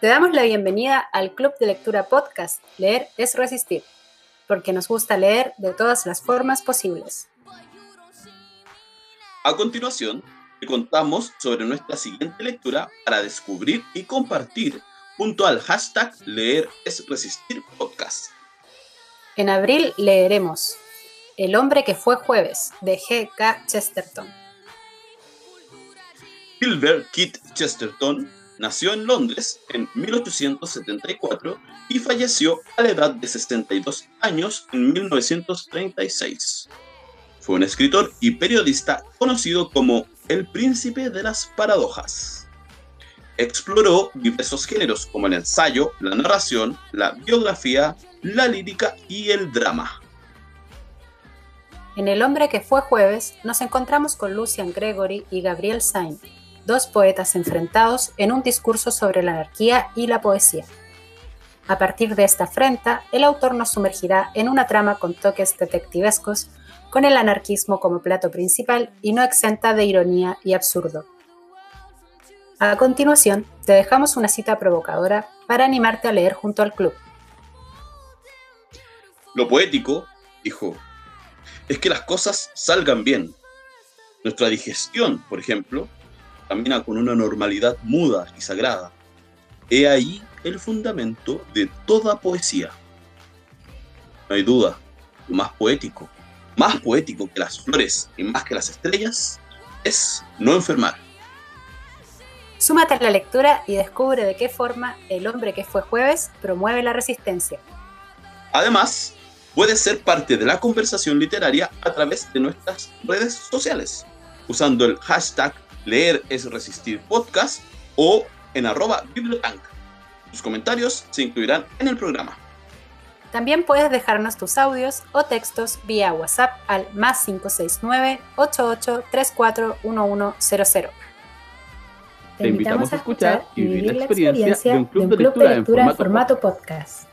Te damos la bienvenida al Club de Lectura Podcast Leer es Resistir, porque nos gusta leer de todas las formas posibles. A continuación, te contamos sobre nuestra siguiente lectura para descubrir y compartir junto al hashtag Leer es Resistir Podcast. En abril leeremos El hombre que fue jueves, de G. K. Chesterton. Gilbert Keith Chesterton nació en Londres en 1874 y falleció a la edad de 62 años en 1936. Fue un escritor y periodista conocido como el príncipe de las paradojas. Exploró diversos géneros como el ensayo, la narración, la biografía, la lírica y el drama. En El hombre que fue jueves nos encontramos con Lucian Gregory y Gabriel Sain, dos poetas enfrentados en un discurso sobre la anarquía y la poesía. A partir de esta afrenta, el autor nos sumergirá en una trama con toques detectivescos, con el anarquismo como plato principal y no exenta de ironía y absurdo. A continuación, te dejamos una cita provocadora para animarte a leer junto al club. Lo poético, dijo, es que las cosas salgan bien. Nuestra digestión, por ejemplo, camina con una normalidad muda y sagrada. He ahí el fundamento de toda poesía. No hay duda, lo más poético, más poético que las flores y más que las estrellas, es no enfermar. Súmate a la lectura y descubre de qué forma el hombre que fue jueves promueve la resistencia. Además, puedes ser parte de la conversación literaria a través de nuestras redes sociales, usando el hashtag Leer es Resistir Podcast o en arroba bibliotank. Tus comentarios se incluirán en el programa. También puedes dejarnos tus audios o textos vía WhatsApp al más 569 88341100. Te invitamos a escuchar y vivir la experiencia de un club de lectura en formato podcast.